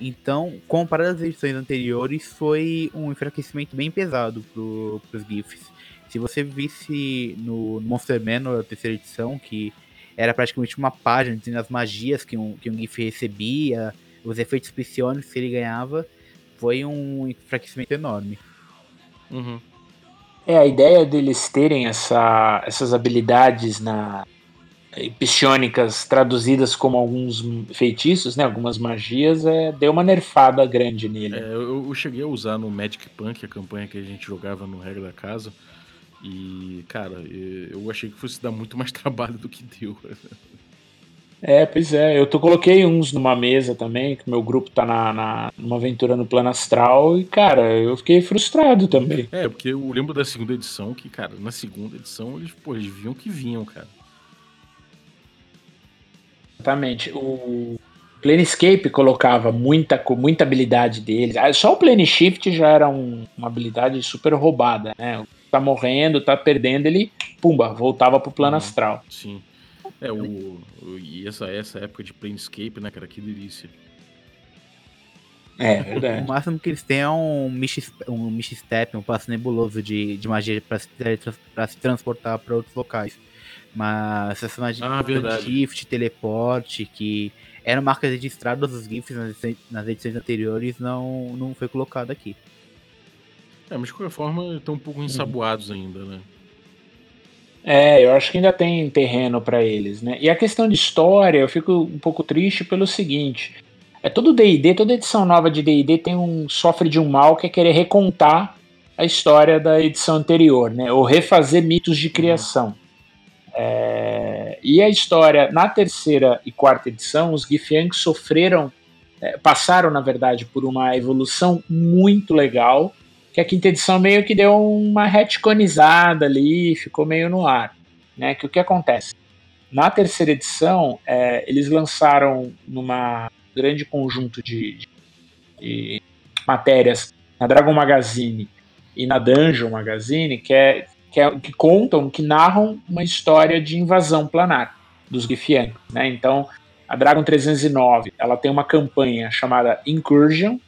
Então, comparado às edições anteriores, foi um enfraquecimento bem pesado para os GIFs. Se você visse no Monster Manor, a terceira edição, que era praticamente uma página dizendo as magias que um, que um GIF recebia, os efeitos psionicos que ele ganhava, foi um enfraquecimento enorme. Uhum. É, a ideia deles terem essa, essas habilidades na, psionicas traduzidas como alguns feitiços, né, algumas magias, é, deu uma nerfada grande nele. É, eu, eu, cheguei a usar no Magic Punk, a campanha que a gente jogava no Regra da Casa, e, cara, eu achei que fosse dar muito mais trabalho do que deu. É, pois é, eu tô, coloquei uns numa mesa também, que meu grupo tá na, na, numa aventura no plano astral, e, cara, eu fiquei frustrado também. É, porque eu lembro da segunda edição, que, cara, na segunda edição eles, pô, eles viam que vinham, cara. Exatamente. O Planescape colocava muita, muita habilidade deles. Ah, só o Plane Shift já era um, uma habilidade super roubada, né? Tá morrendo, tá perdendo, ele, pumba, voltava pro plano uhum, astral. Sim. É, o, o, e essa, essa época de Planescape, né, cara, que delícia. É, verdade. O máximo que eles têm é um Mish, um Step, um passo nebuloso de, de magia para se, se transportar para outros locais. Mas essa magia ah, de shift, teleporte, que eram marcas registradas dos GIFs nas edições, anteriores, não, não foi colocado aqui. É, mas de qualquer forma estão um pouco ensaboados ainda, né? É, eu acho que ainda tem terreno para eles, né? E a questão de história, eu fico um pouco triste pelo seguinte: é todo D&D, toda edição nova de D&D tem um sofre de um mal que é querer recontar a história da edição anterior, né? Ou refazer mitos de criação. Uhum. É, e a história, na terceira e quarta edição, os Githyanks sofreram, é, passaram, na verdade, por uma evolução muito legal, que a quinta edição meio que deu uma retconizada ali, ficou meio no ar. Né? Que o que acontece? Na terceira edição, é, eles lançaram numa grande conjunto de, de, de matérias na Dragon Magazine e na Dungeon Magazine, que é que, é, que contam, que narram uma história de invasão planar dos Githyank. Né? Então, a Dragon 309 ela tem uma campanha chamada Incursion,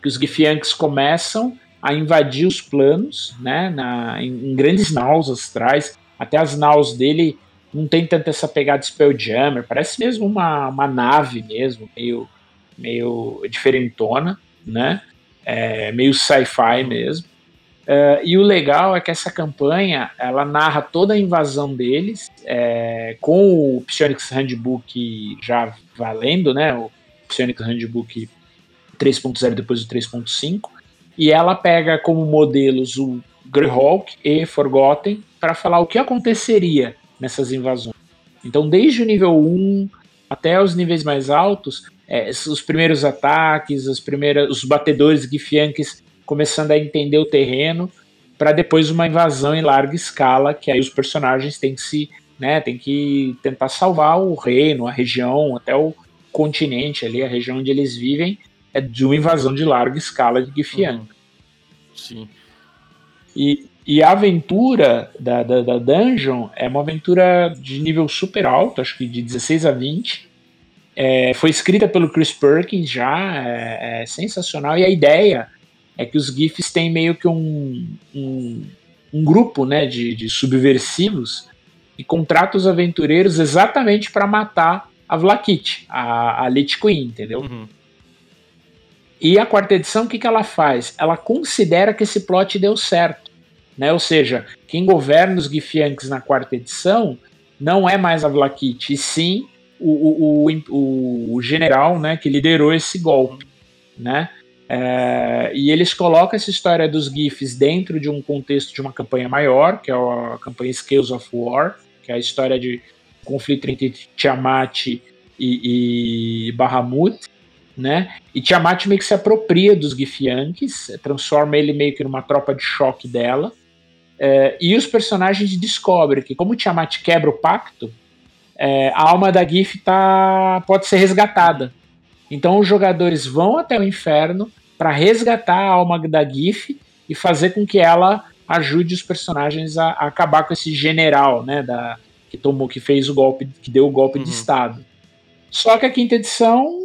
que os Githyanks começam a invadir os planos, né, na, em, em, grandes naus astrais. Até as naus dele não tem tanta essa pegada Spelljammer, parece mesmo uma, uma nave mesmo, meio, meio diferentona, né? é, meio sci-fi mesmo. Uh, e o legal é que essa campanha ela narra toda a invasão deles é, com o Psionics Handbook já valendo, né? O Psionics Handbook 3.0 depois do 3.5 e ela pega como modelos o Greyhawk e Forgotten para falar o que aconteceria nessas invasões. Então, desde o nível 1 até os níveis mais altos, é, os primeiros ataques, as primeiras, os batedores Githyanks começando a entender o terreno para depois uma invasão em larga escala, que aí os personagens têm que se, né, tem que tentar salvar o reino, a região, até o continente ali, a região onde eles vivem, é de uma invasão de larga escala de Githyank. Uhum. Sim. E, e a aventura da, da, da, dungeon é uma aventura de nível super alto, acho que de 16 a 20. É, foi escrita pelo Chris Perkins já, é, é sensacional. E a ideia é que os GIFs têm meio que um, um, um grupo né, de, de subversivos que contrata os aventureiros exatamente para matar a Vlakit, a, a Lich Queen, entendeu? Uhum. E a quarta edição, o que, que ela faz? Ela considera que esse plot deu certo. Né? Ou seja, quem governa os Githyanks na quarta edição não é mais a Vlakit, e sim o, o, o, o, general né, que liderou esse golpe. Né? É, e eles colocam essa história dos GIFs dentro de um contexto de uma campanha maior, que é a campanha Scales of War, que é a história de conflito entre Tiamat e, e Bahamut, né? E Tiamat meio que se apropria dos Githyanks, transforma ele meio que numa tropa de choque dela. É, e os personagens descobrem que, como Tiamat quebra o pacto, é, a alma da Gif tá, pode ser resgatada. Então os jogadores vão até o inferno, para resgatar a alma da GIF e fazer com que ela ajude os personagens a, a acabar com esse general, né, da, que tomou, que fez o golpe, que deu o golpe uhum. de estado. Só que a quinta edição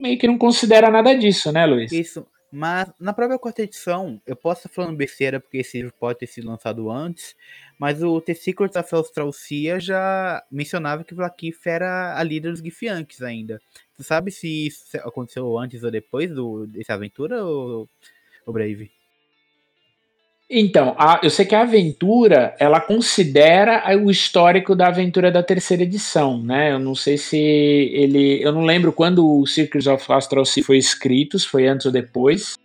meio que não considera nada disso, né, Luiz? Isso. Mas na própria quarta edição, eu posso estar falando besteira porque esse livro pode ter sido lançado antes, mas o The Secret of Australia já mencionava que Vlakif era a líder dos Githyanks ainda. Tu sabe se isso aconteceu antes ou depois do, dessa aventura, ou, ou Brave? Então, a, eu sei que a aventura ela considera o histórico da aventura da terceira edição, né? Eu não sei se ele, eu não lembro quando o Circus of Astral Sea foi escrito, se foi antes ou depois.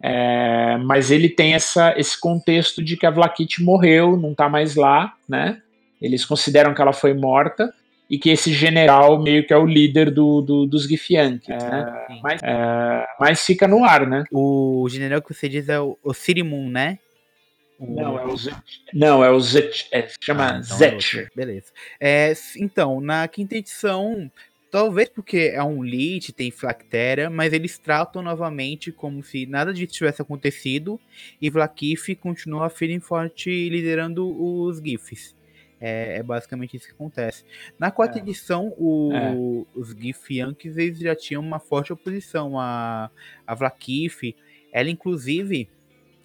É, mas ele tem essa, esse contexto de que a Vlakit morreu, não está mais lá, né? Eles consideram que ela foi morta e que esse general meio que é o líder do, do dos Githyank, é, né? Mas, é, mas, fica no ar, né? O general que você diz é o, o Sirimun, né? O... Não, é o Zet. Não, é o Zet. É, chama ah, então É Beleza. É, então, na quinta edição, talvez porque é um Lich, tem Flactera, mas eles tratam novamente como se nada disso tivesse acontecido e Vlakif continua firme e forte liderando os GIFs. É, é, basicamente isso que acontece. Na quarta é. edição, o, é. os Githyanks eles já tinham uma forte oposição a, a Vlakif. Ela, inclusive,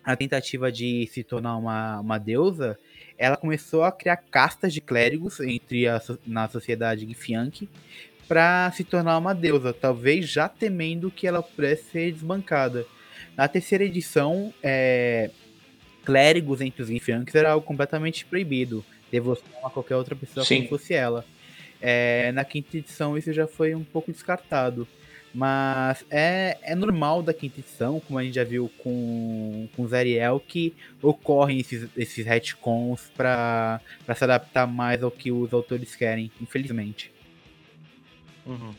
a tentativa de se tornar uma, uma deusa, ela começou a criar castas de clérigos entre a, na sociedade Githyank para se tornar uma deusa, talvez já temendo que ela pudesse ser desbancada. Na terceira edição, é, clérigos entre os Githyanks era algo completamente proibido devoção a qualquer outra pessoa Sim. como fosse ela. É, na quinta edição isso já foi um pouco descartado. Mas é, é normal da quinta edição, como a gente já viu com, com Zariel, que ocorrem esses, esses retcons para se adaptar mais ao que os autores querem, infelizmente. Uhum.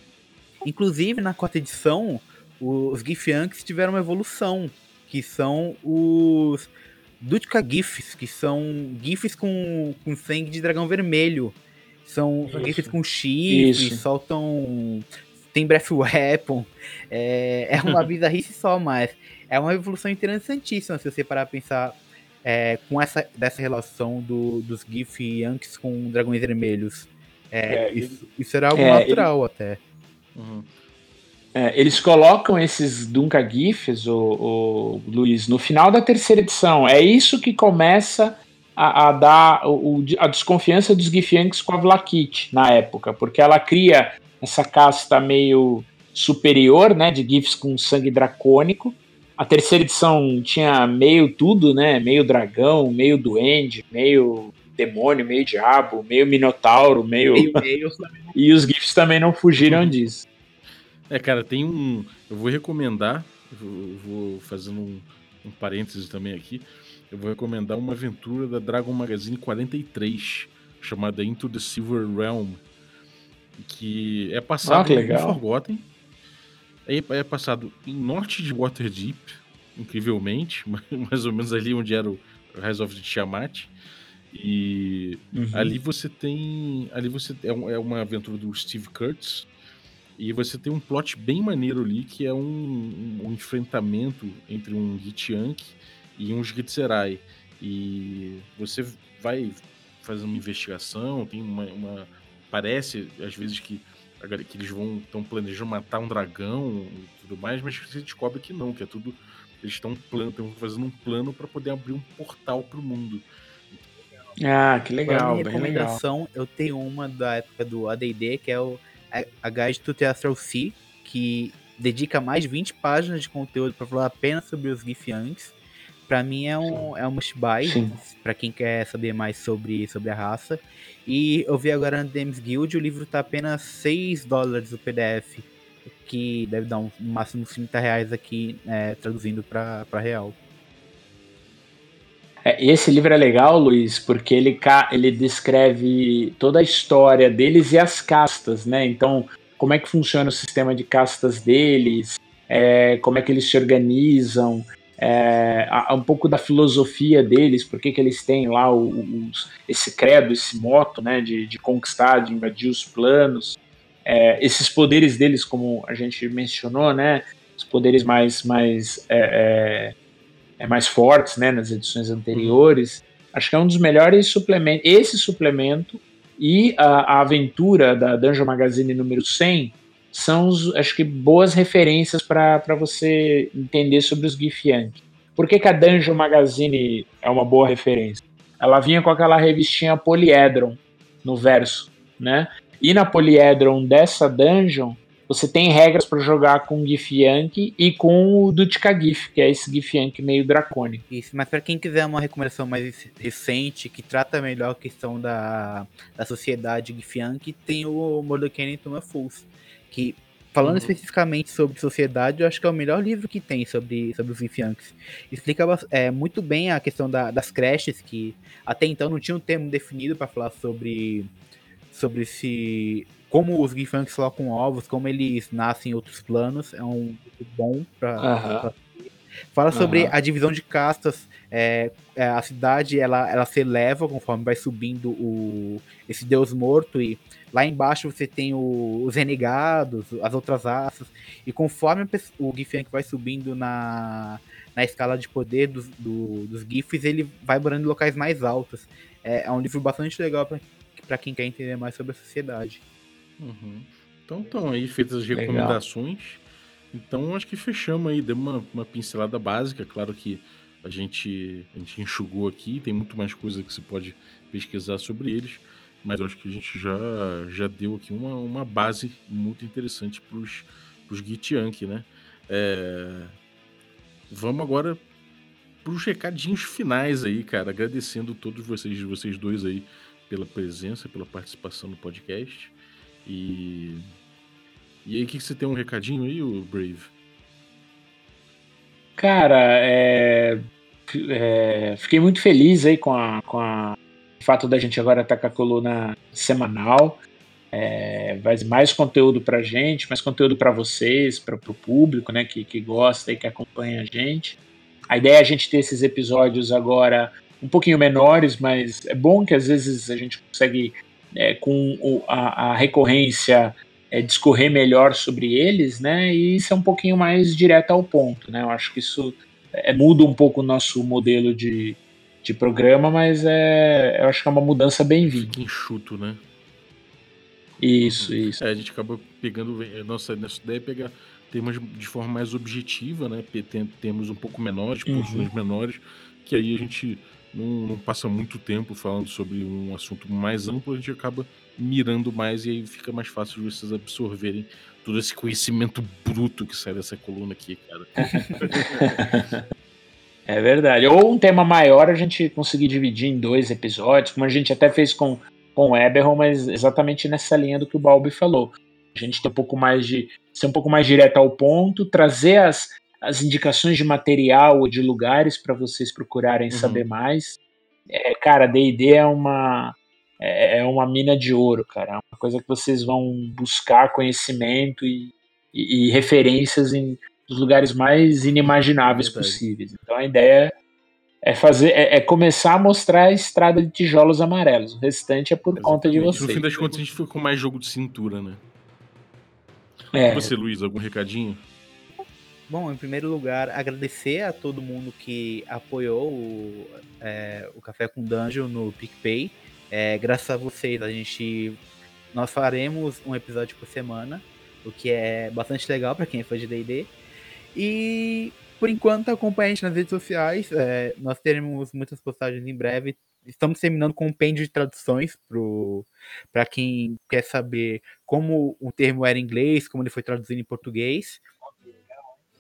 Inclusive, na quarta edição, os Githyanks tiveram uma evolução, que são os Dutka GIFs, que são GIFs com, com sangue de dragão vermelho. São, são GIFs com chifres, soltam. Tem Breath Weapon. É, é uma bizarrice só, mas é uma evolução interessantíssima se você parar a pensar é, com essa dessa relação do, dos GIF Yanks com dragões vermelhos. É, é isso, isso era algo é, natural ele... até. Uhum. É, eles colocam esses Dunka GIFs, o, o, Luiz, no final da terceira edição. É isso que começa a, a dar o, a desconfiança dos Githyanks com a Vlakit na época, porque ela cria essa casta meio superior, né, de GIFs com sangue dracônico, a terceira edição tinha meio tudo, né? Meio dragão, meio duende, meio demônio, meio diabo, meio minotauro, meio. Meio, meio. e os GIFs também não fugiram disso. É, cara, tem um. Eu vou recomendar, eu vou, fazendo um, um parêntese também aqui. Eu vou recomendar uma aventura da Dragon Magazine 43, chamada Into the Silver Realm, que é passado Ah, em. Forgotten. É, é passado em norte de Waterdeep, incrivelmente, mais ou menos ali onde era o Rise of the Tiamat. E Uhum. Ali você tem. Ali você é, é uma aventura do Steve Kurtz. E você tem um plot bem maneiro ali, que é um, um- enfrentamento entre um Githyank e um Githzerai. E você vai fazendo uma investigação, tem uma. uma- parece, às vezes, que, que eles vão estão planejando matar um dragão e tudo mais, mas você descobre que não, que é tudo. Eles estão fazendo um plano para poder abrir um portal para o mundo. Ah, que legal, minha bem legal. recomendação, eu tenho uma da época do AD&D, que é o a- Guide to the Astral Sea, que dedica mais de 20 páginas de conteúdo para falar apenas sobre os Githyanks. Pra mim é um, é um must buy, pra quem quer saber mais sobre, sobre a raça. E eu vi agora no DMs Guild, o livro tá apenas 6 dólares o PDF, que deve dar um, máximo uns 30 reais aqui, é, traduzindo pra real. É, esse livro é legal, Luiz, porque ele, ele descreve toda a história deles e as castas, né? Então, como é que funciona o sistema de castas deles, é, como é que eles se organizam, é, a- um pouco da filosofia deles, por que eles têm lá o- esse credo, esse moto, né, de, de conquistar, de invadir os planos, é, esses poderes deles, como a gente mencionou, né, os poderes mais, mais é, é, mais fortes, né, nas edições anteriores. Acho que é um dos melhores suplementos. Esse suplemento e a, a aventura da Dungeon Magazine número 100 são, os, acho que, boas referências para você entender sobre os Githyanki. Por que, que a Dungeon Magazine é uma boa referência? Ela vinha com aquela revistinha Polyedron no verso, né? E na Polyedron dessa dungeon, você tem regras para jogar com o Githyanki e com o Dutka Gith, que é esse Githyanki meio dracônico. Isso, mas para quem quiser uma recomendação mais recente, que trata melhor a questão da, da sociedade Githyanki, tem o Mordecai Toma Fools, que falando Uhum. especificamente sobre sociedade, eu acho que é o melhor livro que tem sobre, sobre os Githyanks. Explica é, muito bem a questão da- das creches, que até então não tinha um termo definido para falar sobre sobre se como os Githyanks colocam ovos, como eles nascem em outros planos, é um livro bom para Aham. Fala sobre Aham. a divisão de castas. é, é, a cidade ela, ela se eleva conforme vai subindo o, esse deus morto. E lá embaixo você tem o- os renegados, as outras raças. E conforme o Githyank vai subindo na, na escala de poder dos, do- dos Giths, ele vai morando em locais mais altos. É, é um livro bastante legal para quem quer entender mais sobre a sociedade. Uhum. Então estão aí feitas as Legal. recomendações. Então acho que fechamos aí, demos uma, uma pincelada básica. Claro que a gente, a gente enxugou aqui, tem muito mais coisa que você pode pesquisar sobre eles. Mas acho que a gente já, já deu aqui uma, uma base muito interessante para os Githyanki, né? É, Vamos agora para os recadinhos finais aí, cara. Agradecendo todos vocês, vocês dois aí pela presença, pela participação no podcast. E. E aí, o que, você tem um recadinho aí, o Brave? Cara, é, é, fiquei muito feliz aí com, a, com a- o fato da gente agora estar com a coluna semanal. É, mais conteúdo pra gente, mais conteúdo para vocês, para o público, né, que, que gosta e que acompanha a gente. A ideia é a gente ter esses episódios agora um pouquinho menores, mas é bom que às vezes a gente consegue, é, com o- a, a recorrência, é, discorrer melhor sobre eles, né? E ser um pouquinho mais direto ao ponto, né? Eu acho que isso é, muda um pouco o nosso modelo de, de programa, mas é, eu acho que é uma mudança bem-vinda. Enxuto, né? Isso, isso. É, a gente acaba pegando. Nossa, nossa ideia é pegar temas de forma mais objetiva, né? Pe- tem- Temas um pouco menores, Uhum. porções menores, que aí a gente não, não passa muito tempo falando sobre um assunto mais amplo, a gente acaba mirando mais e aí fica mais fácil de vocês absorverem todo esse conhecimento bruto que sai dessa coluna aqui, cara. É verdade. Ou um tema maior a gente conseguir dividir em dois episódios, como a gente até fez com, com o Eberron, mas exatamente nessa linha do que o Balbi falou. A gente tem um pouco mais de. ser um pouco mais direto ao ponto, trazer as, as indicações de material ou de lugares para vocês procurarem uhum. saber mais. É, cara, D&D é uma é, é uma mina de ouro, cara. É uma coisa que vocês vão buscar conhecimento e, e, e referências em os lugares mais inimagináveis possíveis. Então a ideia é fazer é, é, começar a mostrar a estrada de tijolos amarelos. O restante é por Exatamente. conta de vocês. No fim das contas, a gente foi com mais jogo de cintura, né? É. Você, Luiz, algum recadinho? Bom, em primeiro lugar, agradecer a todo mundo que apoiou o, é, o Café com Dungeon no PicPay. É, graças a vocês, a gente nós faremos um episódio por semana, o que é bastante legal para quem é fã de D&D. E por enquanto acompanhe a gente nas redes sociais. É, nós teremos muitas postagens em breve. Estamos terminando com um compêndio de traduções para quem quer saber como o termo era em inglês, como ele foi traduzido em português.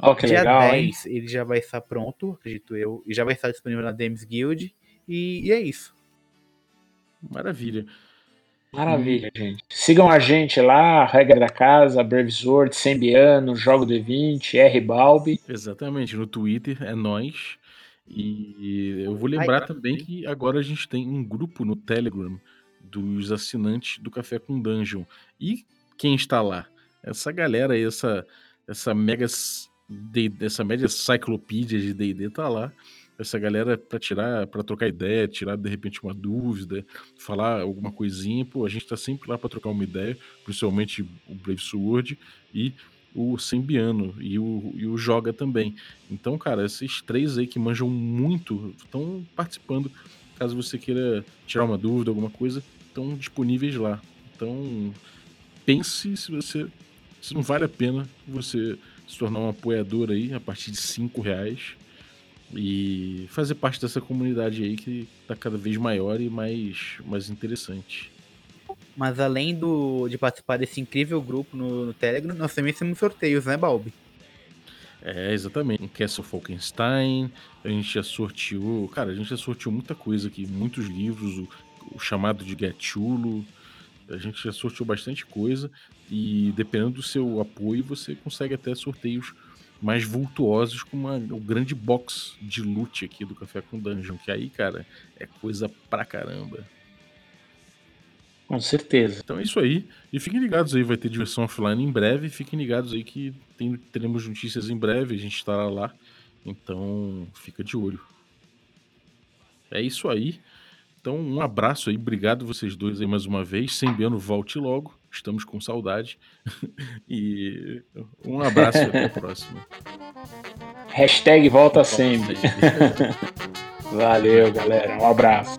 Oh, que Dia legal, 10 hein? ele já vai estar pronto, acredito eu, e já vai estar disponível na Dames Guild. E, e é isso. Maravilha. Maravilha, hum. gente. Sigam a gente lá, Regra da Casa, Brave Sword, Sembiano, Jogo D20, R Balbi. Exatamente, no Twitter é nós. E eu vou lembrar Ai, também que agora a gente tem um grupo no Telegram dos assinantes do Café com Dungeon. E quem está lá? Essa galera aí, essa, essa mega essa média cyclopédia de D&D tá lá essa galera para tirar, para trocar ideia, tirar de repente uma dúvida, falar alguma coisinha, pô, a gente tá sempre lá para trocar uma ideia, principalmente o Brave Sword e o Sembiano e o, e o Joga também. Então, cara, esses três aí que manjam muito estão participando. Caso você queira tirar uma dúvida, alguma coisa, estão disponíveis lá. Então, pense se você se não vale a pena você se tornar um apoiador aí a partir de cinco reais e fazer parte dessa comunidade aí que está cada vez maior e mais, mais interessante. Mas além do, de participar desse incrível grupo no, no Telegram, nós também temos sorteios, né, Balbi? É, exatamente. Um Castle Falkenstein, a gente já sorteou. Cara, a gente já sorteou muita coisa aqui, muitos livros, o, o chamado de Gachulo. A gente já sorteou bastante coisa. E dependendo do seu apoio, você consegue até sorteios mais vultuosos com uma, o grande box de loot aqui do Café com Dungeon, que aí, cara, é coisa pra caramba. Com certeza. Então é isso aí. E fiquem ligados aí, vai ter diversão offline em breve. Fiquem ligados aí que tem, teremos notícias em breve, a gente estará lá. Então fica de olho. É isso aí. Então um abraço aí, obrigado vocês dois aí mais uma vez. Sembiano, volte logo estamos com saudade. e um abraço e até a próxima. Hashtag volta sempre. Valeu, galera. Um abraço.